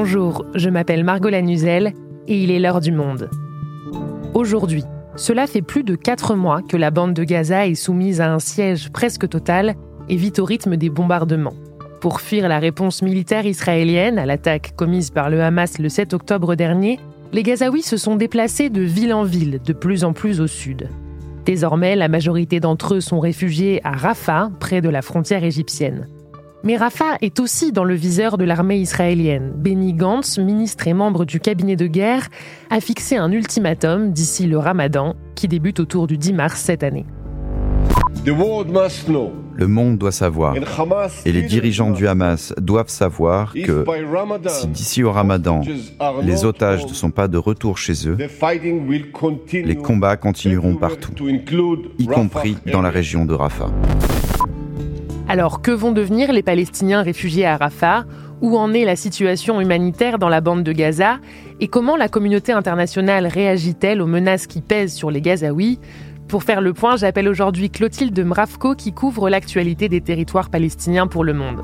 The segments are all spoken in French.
Bonjour, je m'appelle Margot Lanuzel et il est l'heure du monde. Aujourd'hui, cela fait plus de 4 mois que la bande de Gaza est soumise à un siège presque total et vit au rythme des bombardements. Pour fuir la réponse militaire israélienne à l'attaque commise par le Hamas le 7 octobre dernier, les Gazaouis se sont déplacés de ville en ville, de plus en plus au sud. Désormais, la majorité d'entre eux sont réfugiés à Rafah, près de la frontière égyptienne. Mais Rafah est aussi dans le viseur de l'armée israélienne. Benny Gantz, ministre et membre du cabinet de guerre, a fixé un ultimatum d'ici le ramadan, qui débute autour du 10 mars cette année. Le monde doit savoir, et les dirigeants du Hamas doivent savoir que si d'ici au ramadan, les otages ne sont pas de retour chez eux, les combats continueront partout, y compris dans la région de Rafah. Alors que vont devenir les Palestiniens réfugiés à Rafah? Où en est la situation humanitaire dans la bande de Gaza? Et comment la communauté internationale réagit-elle aux menaces qui pèsent sur les Gazaouis? Pour faire le point, j'appelle aujourd'hui Clotilde Mravko qui couvre l'actualité des territoires palestiniens pour le monde.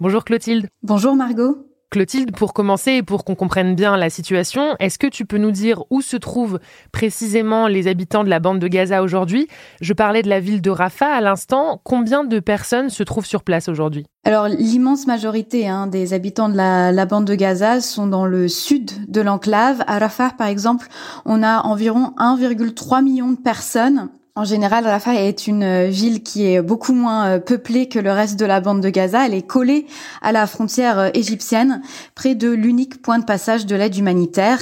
Bonjour Clotilde. Bonjour Margot. Clotilde, pour commencer et pour qu'on comprenne bien la situation, est-ce que tu peux nous dire où se trouvent précisément les habitants de la bande de Gaza aujourd'hui? Je parlais de la ville de Rafah à l'instant. Combien de personnes se trouvent sur place aujourd'hui? Alors l'immense majorité hein, des habitants de la, la, bande de Gaza sont dans le sud de l'enclave. À Rafah, par exemple, on a environ 1,3 million de personnes en général, Rafah est une euh, ville qui est beaucoup moins euh, peuplée que le reste de la bande de Gaza. Elle est collée à la frontière euh, égyptienne, près de l'unique point de passage de l'aide humanitaire.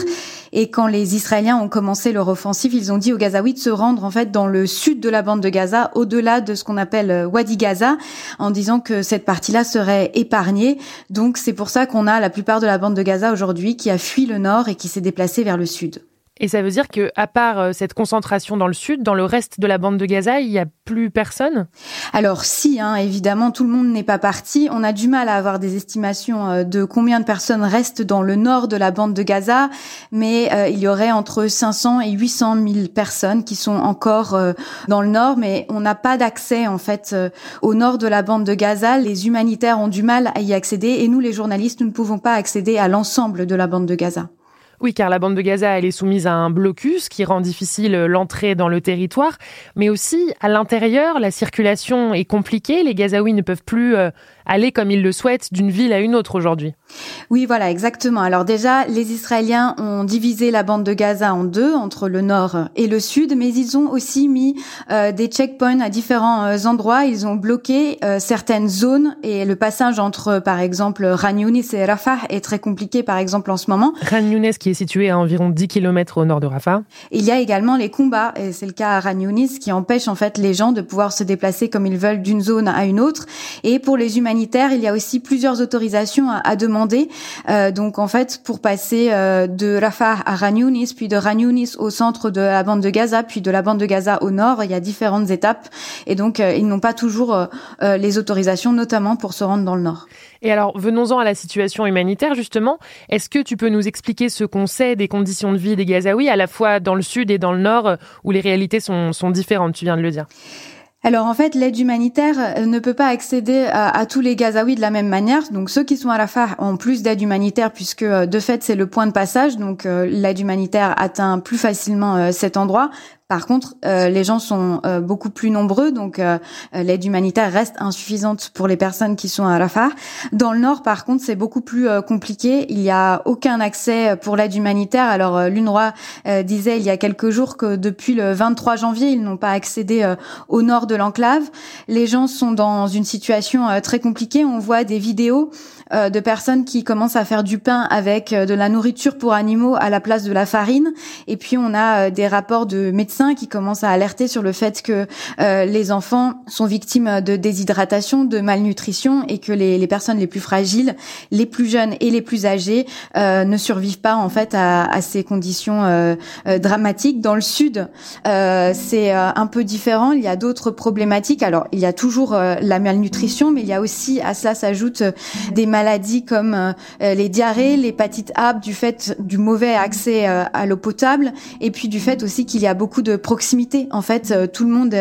Et quand les Israéliens ont commencé leur offensive, ils ont dit aux Gazaouis de se rendre en fait dans le sud de la bande de Gaza, au-delà de ce qu'on appelle Wadi Gaza, en disant que cette partie-là serait épargnée. Donc c'est pour ça qu'on a la plupart de la bande de Gaza aujourd'hui qui a fui le nord et qui s'est déplacée vers le sud. Et ça veut dire que, à part euh, cette concentration dans le sud, dans le reste de la bande de Gaza, il n'y a plus personne? Alors si, hein, évidemment, tout le monde n'est pas parti. On a du mal à avoir des estimations euh, de combien de personnes restent dans le nord de la bande de Gaza, mais euh, il y aurait entre 500 et 800 000 personnes qui sont encore dans le nord, mais on n'a pas d'accès en fait au nord de la bande de Gaza. Les humanitaires ont du mal à y accéder, et nous, les journalistes, nous ne pouvons pas accéder à l'ensemble de la bande de Gaza. Oui, car la bande de Gaza, elle est soumise à un blocus qui rend difficile l'entrée dans le territoire, mais aussi à l'intérieur, la circulation est compliquée, les Gazaouis ne peuvent plus euh, aller comme ils le souhaitent d'une ville à une autre aujourd'hui. Oui, voilà, exactement. Alors déjà, les Israéliens ont divisé la bande de Gaza en deux, entre le nord et le sud, mais ils ont aussi mis euh, des checkpoints à différents euh, endroits. Ils ont bloqué euh, certaines zones et le passage entre, par exemple, Ran Yunis et Rafah est très compliqué, par exemple, en ce moment. Ran Yunis qui est situé à environ 10 km au nord de Rafah. Il y a également les combats, et c'est le cas à Ran Yunis, qui empêchent en fait les gens de pouvoir se déplacer comme ils veulent d'une zone à une autre. Et pour les humains il y a aussi plusieurs autorisations à, demander. Euh, donc en fait, pour passer euh, de Rafah à Ranyunis, puis de Ranyunis au centre de la bande de Gaza, puis de la bande de Gaza au nord, il y a différentes étapes. Et donc euh, ils n'ont pas toujours les autorisations, notamment pour se rendre dans le nord. Et alors, venons-en à la situation humanitaire, justement. Est-ce que tu peux nous expliquer ce qu'on sait des conditions de vie des Gazaouis, à la fois dans le sud et dans le nord, où les réalités sont différentes, tu viens de le dire? Alors en fait, l'aide humanitaire euh, ne peut pas accéder à, tous les Gazaouis de la même manière. Donc ceux qui sont à Rafah ont plus d'aide humanitaire puisque euh, de fait c'est le point de passage. Donc euh, l'aide humanitaire atteint plus facilement cet endroit. Par contre, euh, les gens sont euh, beaucoup plus nombreux, donc euh, l'aide humanitaire reste insuffisante pour les personnes qui sont à Rafah. Dans le nord, par contre, c'est beaucoup plus compliqué. Il n'y a aucun accès pour l'aide humanitaire. Alors l'UNRWA disait il y a quelques jours que depuis le 23 janvier, ils n'ont pas accédé au nord de l'enclave. Les gens sont dans une situation très compliquée. On voit des vidéos de personnes qui commencent à faire du pain avec de la nourriture pour animaux à la place de la farine. Et puis on a des rapports de médecins qui commencent à alerter sur le fait que euh, les enfants sont victimes de déshydratation, de malnutrition et que les, personnes les plus fragiles, les plus jeunes et les plus âgées euh, ne survivent pas en fait à, à ces conditions euh, euh dramatiques. Dans le sud, euh, c'est euh, un peu différent. Il y a d'autres problématiques. Alors, il y a toujours la malnutrition, mais il y a aussi à cela s'ajoutent des maladies maladies comme les diarrhées, l'hépatite A, du fait du mauvais accès à l'eau potable, et puis du fait aussi qu'il y a beaucoup de proximité. En fait, tout le monde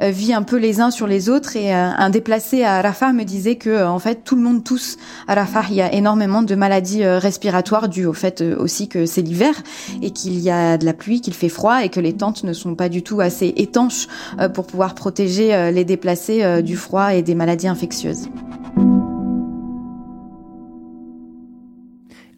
vit un peu les uns sur les autres, et un déplacé à Rafah me disait que en fait tout le monde tousse à Rafah. Il y a énormément de maladies respiratoires dues au fait aussi que c'est l'hiver et qu'il y a de la pluie, qu'il fait froid et que les tentes ne sont pas du tout assez étanches pour pouvoir protéger les déplacés du froid et des maladies infectieuses.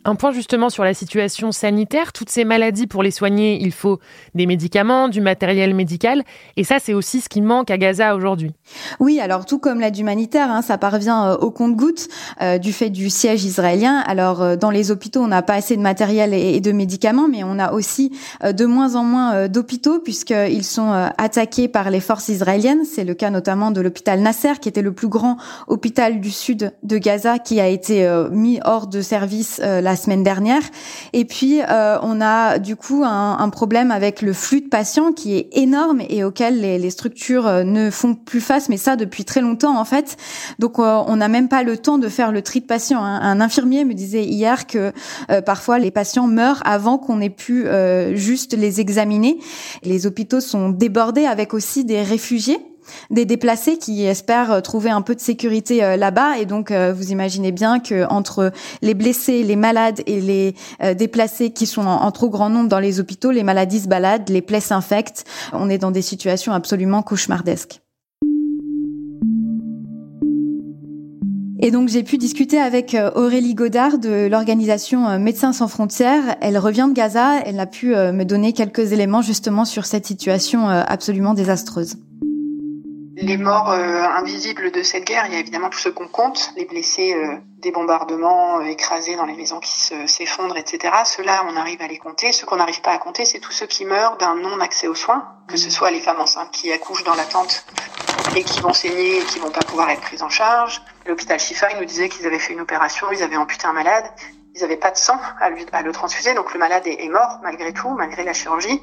Un point justement sur la situation sanitaire. Toutes ces maladies, pour les soigner, il faut des médicaments, du matériel médical. Et ça, c'est aussi ce qui manque à Gaza aujourd'hui. Oui, alors tout comme l'aide humanitaire, hein, ça parvient euh, au compte-gouttes euh, du fait du siège israélien. Alors euh, dans les hôpitaux, on n'a pas assez de matériel et, de médicaments, mais on a aussi de moins en moins d'hôpitaux puisqu'ils sont attaqués par les forces israéliennes. C'est le cas notamment de l'hôpital Nasser, qui était le plus grand hôpital du sud de Gaza, qui a été mis hors de service la semaine dernière. Et puis, euh, on a du coup un, un, problème avec le flux de patients qui est énorme et auquel les, les, structures euh, ne font plus face, mais ça depuis très longtemps en fait. Donc, euh, on n'a même pas le temps de faire le tri de patients. Hein. Un infirmier me disait hier que parfois les patients meurent avant qu'on ait pu juste les examiner. Les hôpitaux sont débordés avec aussi des réfugiés des déplacés qui espèrent euh, trouver un peu de sécurité euh, là-bas. Et donc, euh, vous imaginez bien que entre les blessés, les malades et les déplacés qui sont en, trop grand nombre dans les hôpitaux, les maladies se baladent, les plaies s'infectent. On est dans des situations absolument cauchemardesques. Et donc j'ai pu discuter avec Aurélie Godard de l'organisation Médecins sans frontières. Elle revient de Gaza, elle a pu me donner quelques éléments justement sur cette situation absolument désastreuse les morts euh, invisibles de cette guerre, il y a évidemment tous ceux qu'on compte, les blessés euh, des bombardements, euh, écrasés dans les maisons qui s'effondrent, etc. Ceux-là, on arrive à les compter. Ceux qu'on n'arrive pas à compter, c'est tous ceux qui meurent d'un non-accès aux soins, que ce soit les femmes enceintes qui accouchent dans la tente et qui vont saigner et qui vont pas pouvoir être prises en charge. L'hôpital Shifa, il nous disait qu'ils avaient fait une opération, ils avaient amputé un malade, ils n'avaient pas de sang à, lui, à le transfuser, donc le malade est, est mort malgré tout, malgré la chirurgie.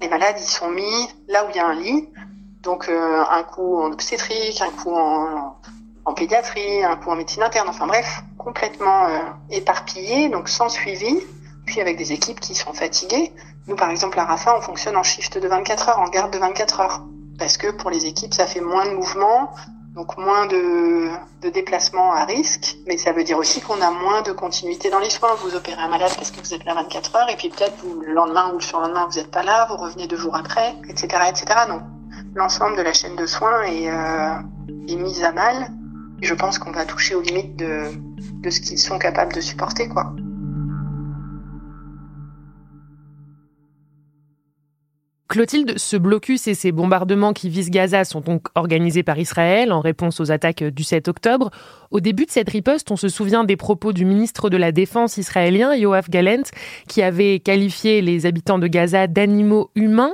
Les malades, ils sont mis là où il y a un lit, donc euh, un coup en obstétrique, un coup en, en, pédiatrie, un coup en médecine interne, enfin bref, complètement euh, éparpillé, donc sans suivi, puis avec des équipes qui sont fatiguées. Nous, par exemple, à Rafa, on fonctionne en shift de 24 heures, en garde de 24 heures, parce que pour les équipes, ça fait moins de mouvements, donc moins de, de déplacements à risque, mais ça veut dire aussi qu'on a moins de continuité dans les soins. Vous opérez un malade parce que vous êtes là 24 heures, et puis peut-être le lendemain ou le surlendemain, vous n'êtes pas là, vous revenez deux jours après, etc., etc. Donc l'ensemble de la chaîne de soins est, euh, mise à mal. je pense qu'on va toucher aux limites de, ce qu'ils sont capables de supporter. Clotilde, ce blocus et ces bombardements qui visent Gaza sont donc organisés par Israël en réponse aux attaques du 7 octobre. Au début de cette riposte, on se souvient des propos du ministre de la Défense israélien, Yoav Galent, qui avait qualifié les habitants de Gaza d'animaux humains.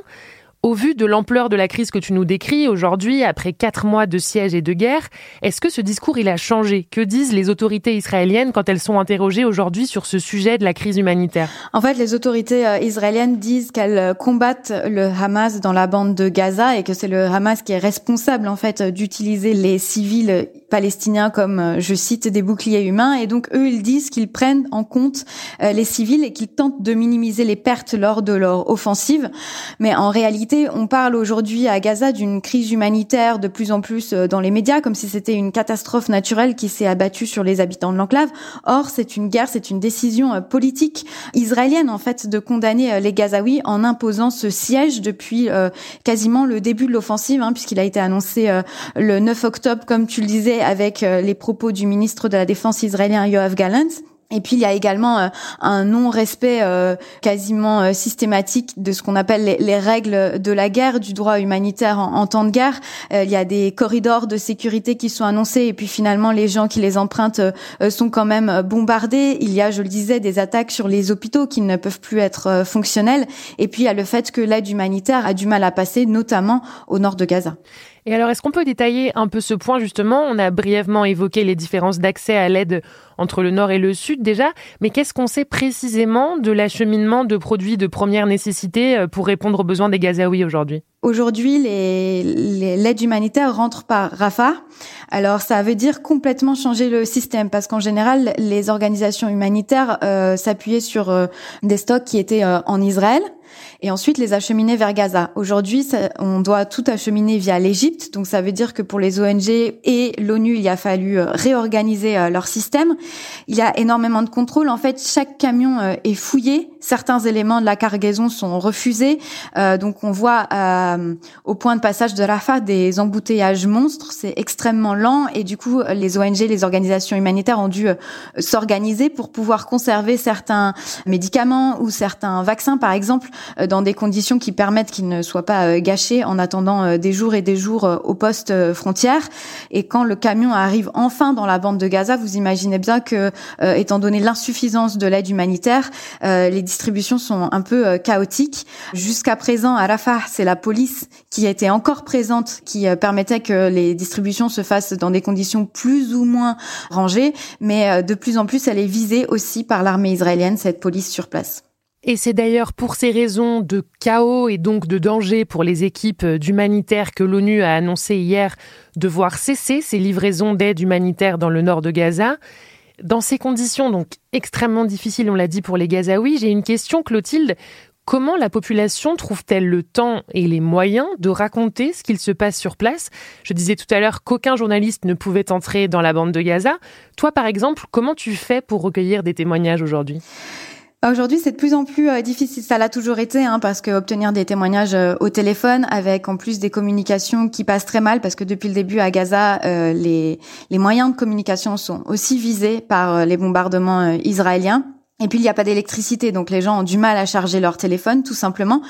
Au vu de l'ampleur de la crise que tu nous décris aujourd'hui, après quatre mois de siège et de guerre, est-ce que ce discours il a changé? Que disent les autorités israéliennes quand elles sont interrogées aujourd'hui sur ce sujet de la crise humanitaire? En fait, les autorités euh, israéliennes disent qu'elles euh, combattent le Hamas dans la bande de Gaza et que c'est le Hamas qui est responsable en fait d'utiliser les civils palestiniens comme, euh, je cite, des boucliers humains. Et donc eux, ils disent qu'ils prennent en compte les civils et qu'ils tentent de minimiser les pertes lors de leur offensive. Mais en réalité on parle aujourd'hui à Gaza d'une crise humanitaire de plus en plus euh, dans les médias, comme si c'était une catastrophe naturelle qui s'est abattue sur les habitants de l'enclave. Or, c'est une guerre, c'est une décision euh, politique israélienne, en fait, de condamner euh, les Gazaouis en imposant ce siège depuis quasiment le début de l'offensive, hein, puisqu'il a été annoncé le 9 octobre, comme tu le disais, avec les propos du ministre de la Défense israélien Yoav Gallant. Et puis il y a également euh, un non-respect euh, quasiment euh, systématique de ce qu'on appelle les, règles de la guerre, du droit humanitaire en, temps de guerre. il y a des corridors de sécurité qui sont annoncés et puis finalement les gens qui les empruntent sont quand même bombardés. Il y a, je le disais, des attaques sur les hôpitaux qui ne peuvent plus être fonctionnels. Et puis il y a le fait que l'aide humanitaire a du mal à passer, notamment au nord de Gaza. Et alors, est-ce qu'on peut détailler un peu ce point justement? On a brièvement évoqué les différences d'accès à l'aide entre le nord et le sud déjà, mais qu'est-ce qu'on sait précisément de l'acheminement de produits de première nécessité euh, pour répondre aux besoins des Gazaouis aujourd'hui? Aujourd'hui, l'aide humanitaire rentre par Rafah. Alors, ça veut dire complètement changer le système parce qu'en général, les organisations humanitaires euh, s'appuyaient sur euh, des stocks qui étaient en Israël et ensuite les acheminer vers Gaza. Aujourd'hui, on doit tout acheminer via l'Égypte, donc ça veut dire que pour les ONG et l'ONU, il a fallu euh, réorganiser euh, leur système. Il y a énormément de contrôles. En fait, chaque camion euh, est fouillé, certains éléments de la cargaison sont refusés, donc on voit au point de passage de Rafah des embouteillages monstres. C'est extrêmement lent et du coup, les ONG, les organisations humanitaires ont dû s'organiser pour pouvoir conserver certains médicaments ou certains vaccins, par exemple, dans des conditions qui permettent qu'ils ne soient pas euh, gâchés en attendant euh, des jours et des jours euh, au poste frontière. Et quand le camion arrive enfin dans la bande de Gaza, vous imaginez bien que, étant donné l'insuffisance de l'aide humanitaire, les distributions sont un peu chaotiques. Jusqu'à présent, à Rafah, c'est la police qui était encore présente, qui permettait que les distributions se fassent dans des conditions plus ou moins rangées, mais de plus en plus, elle est visée aussi par l'armée israélienne, cette police sur place. Et c'est d'ailleurs pour ces raisons de chaos et donc de danger pour les équipes d'humanitaires que l'ONU a annoncé hier devoir cesser ses livraisons d'aide humanitaire dans le nord de Gaza. Dans ces conditions donc extrêmement difficiles, on l'a dit pour les Gazaouis, j'ai une question, Clotilde. Comment la population trouve-t-elle le temps et les moyens de raconter ce qu'il se passe sur place? Je disais tout à l'heure qu'aucun journaliste ne pouvait entrer dans la bande de Gaza. Toi, par exemple, comment tu fais pour recueillir des témoignages aujourd'hui? Aujourd'hui, c'est de plus en plus euh, difficile. Ça l'a toujours été, hein, parce que obtenir des témoignages euh, au téléphone, avec en plus des communications qui passent très mal, parce que depuis le début à Gaza, euh, les moyens de communication sont aussi visés par les bombardements israéliens. Et puis il n'y a pas d'électricité, donc les gens ont du mal à charger leur téléphone, tout simplement.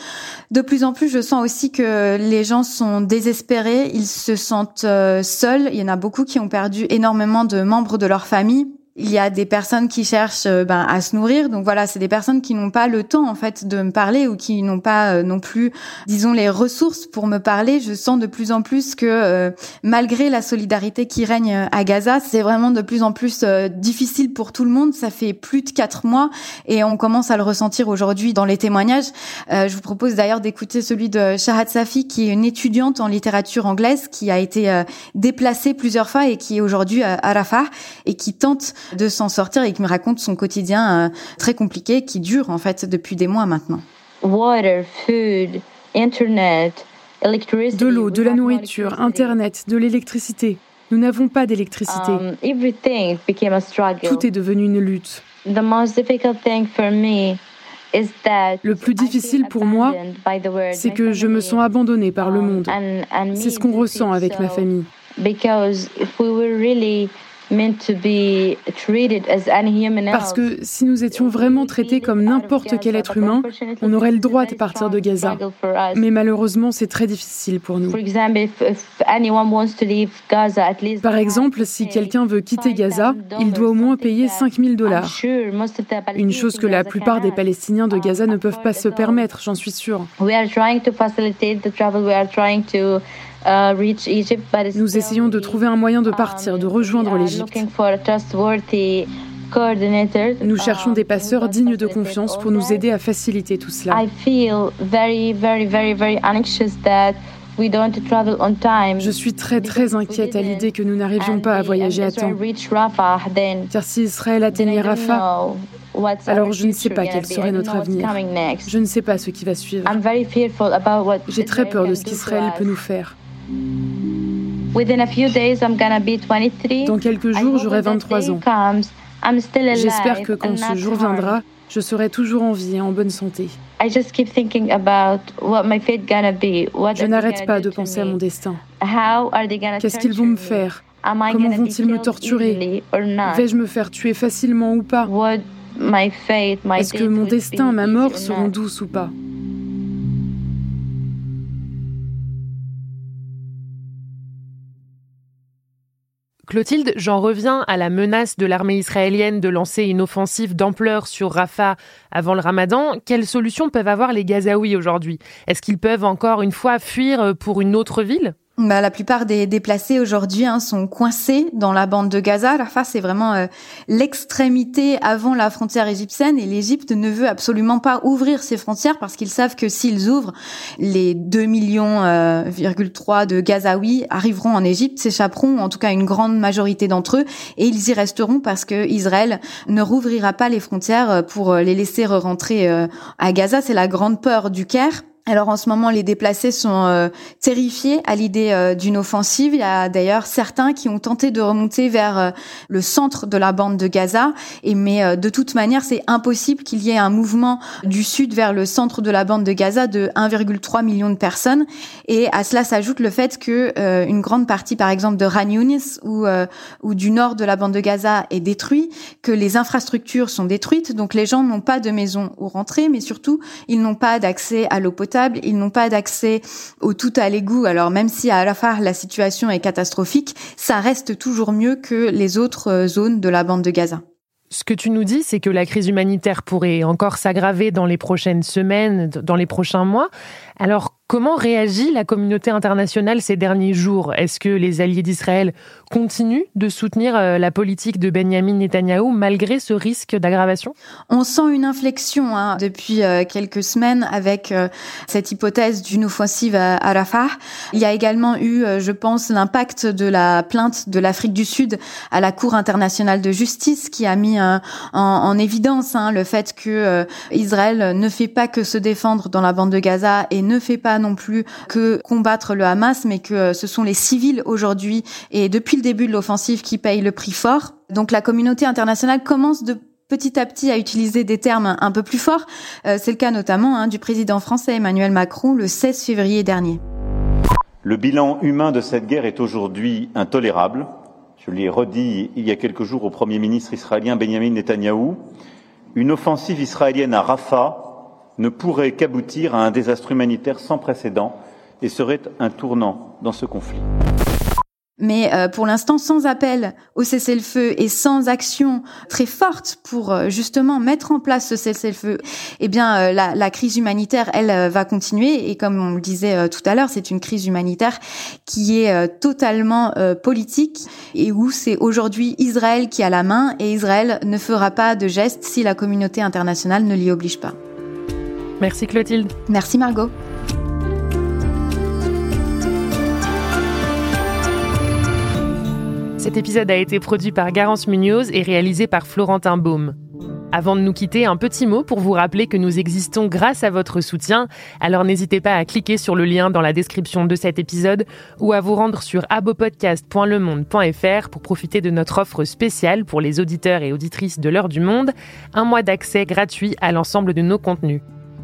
De plus en plus, je sens aussi que les gens sont désespérés, ils se sentent seuls. Il y en a beaucoup qui ont perdu énormément de membres de leur famille il y a des personnes qui cherchent euh, ben, à se nourrir. Donc voilà, c'est des personnes qui n'ont pas le temps en fait de me parler ou qui n'ont pas euh, non plus, disons, les ressources pour me parler. Je sens de plus en plus que euh, malgré la solidarité qui règne à Gaza, c'est vraiment de plus en plus difficile pour tout le monde. Ça fait plus de quatre mois et on commence à le ressentir aujourd'hui dans les témoignages. je vous propose d'ailleurs d'écouter celui de Shahad Safi, qui est une étudiante en littérature anglaise qui a été déplacée plusieurs fois et qui est aujourd'hui à Rafah et qui tente de s'en sortir et qui me raconte son quotidien euh, très compliqué qui dure en fait depuis des mois maintenant. Water, food, internet, de l'eau, de la nourriture, Internet, de l'électricité. Nous n'avons pas d'électricité. Um, Tout est devenu une lutte. Le plus difficile pour moi, c'est que je me sens abandonnée par le um, monde. C'est ce qu'on ressent avec ma famille. Parce que si nous étions vraiment traités comme n'importe quel être humain, on aurait le droit de partir de Gaza. Mais malheureusement, c'est très difficile pour nous. Par exemple, si quelqu'un veut quitter Gaza, il doit au moins payer 5000 dollars. Une chose que la plupart des Palestiniens de Gaza ne peuvent pas se permettre, j'en suis sûre. Uh, Nous essayons de trouver un moyen de um, partir, de rejoindre l'Égypte. Nous cherchons des passeurs dignes de confiance pour nous aider à faciliter tout cela. Je suis très très inquiète à l'idée que nous n'arrivions pas à voyager à temps. Car si Israël atteignait Rafah, alors je ne sais pas quel serait notre avenir. Je ne sais pas ce qui va suivre. J'ai très peur de ce qu'Israël peut nous faire. Dans quelques jours, j'aurai 23 ans. J'espère que quand ce jour viendra, je serai toujours en vie et en bonne santé. Je n'arrête pas de penser à mon destin. Qu'est-ce qu'ils vont me faire? Comment vont-ils me torturer? Vais-je me faire tuer facilement ou pas? Est-ce que mon destin, ma mort seront douces ou pas? Clotilde, j'en reviens à la menace de l'armée israélienne de lancer une offensive d'ampleur sur Rafah avant le ramadan. Quelles solutions peuvent avoir les Gazaouis aujourd'hui? Est-ce qu'ils peuvent encore une fois fuir pour une autre ville? Bah, la plupart des déplacés aujourd'hui hein, sont coincés dans la bande de Gaza. Rafah, c'est vraiment euh, l'extrémité avant la frontière égyptienne et l'Égypte ne veut absolument pas ouvrir ses frontières parce qu'ils savent que s'ils ouvrent, les 2 millions euh, de Gazaouis arriveront en Égypte, s'échapperont, en tout cas une grande majorité d'entre eux, et ils y resteront parce que Israël ne rouvrira pas les frontières euh, pour les laisser rentrer à Gaza. C'est la grande peur du Caire. Alors en ce moment, les déplacés sont euh, terrifiés à l'idée euh, d'une offensive. Il y a d'ailleurs certains qui ont tenté de remonter vers euh, le centre de la bande de Gaza. Et mais de toute manière, c'est impossible qu'il y ait un mouvement du sud vers le centre de la bande de Gaza de 1,3 million de personnes. Et à cela s'ajoute le fait que une grande partie, par exemple, de Ran Yunis ou ou du nord de la bande de Gaza est détruite, que les infrastructures sont détruites. Donc les gens n'ont pas de maison où rentrer, mais surtout ils n'ont pas d'accès à l'eau potable ils n'ont pas d'accès au tout à l'égout. Alors même si à Rafah la situation est catastrophique, ça reste toujours mieux que les autres euh, zones de la bande de Gaza. Ce que tu nous dis, c'est que la crise humanitaire pourrait encore s'aggraver dans les prochaines semaines, dans les prochains mois. Alors, comment réagit la communauté internationale ces derniers jours? Est-ce que les alliés d'Israël continuent de soutenir euh, la politique de Benjamin Netanyahou malgré ce risque d'aggravation? On sent une inflexion hein, depuis euh, quelques semaines avec euh, cette hypothèse d'une offensive à, Rafah. Il y a également eu, je pense, l'impact de la plainte de l'Afrique du Sud à la Cour internationale de justice qui a mis en, évidence hein, le fait que Israël ne fait pas que se défendre dans la bande de Gaza et ne fait pas non plus que combattre le Hamas, mais que ce sont les civils aujourd'hui et depuis le début de l'offensive qui payent le prix fort. Donc la communauté internationale commence de petit à petit à utiliser des termes un peu plus forts. Euh, c'est le cas notamment hein, du président français Emmanuel Macron le 16 février dernier. Le bilan humain de cette guerre est aujourd'hui intolérable. Je l'ai redit il y a quelques jours au Premier ministre israélien Benjamin Netanyahou. Une offensive israélienne à Rafah ne pourrait qu'aboutir à un désastre humanitaire sans précédent et serait un tournant dans ce conflit. Mais euh, pour l'instant, sans appel au cessez-le-feu et sans action très forte pour euh, justement mettre en place ce cessez-le-feu, eh bien, euh, la, crise humanitaire, elle, va continuer. Et comme on le disait tout à l'heure, c'est une crise humanitaire qui est totalement politique et où c'est aujourd'hui Israël qui a la main et Israël ne fera pas de geste si la communauté internationale ne l'y oblige pas. Merci Clotilde. Merci Margot. Cet épisode a été produit par Garance Munoz et réalisé par Florentin Baume. Avant de nous quitter, un petit mot pour vous rappeler que nous existons grâce à votre soutien. Alors n'hésitez pas à cliquer sur le lien dans la description de cet épisode ou à vous rendre sur abopodcast.lemonde.fr pour profiter de notre offre spéciale pour les auditeurs et auditrices de l'heure du monde, un mois d'accès gratuit à l'ensemble de nos contenus.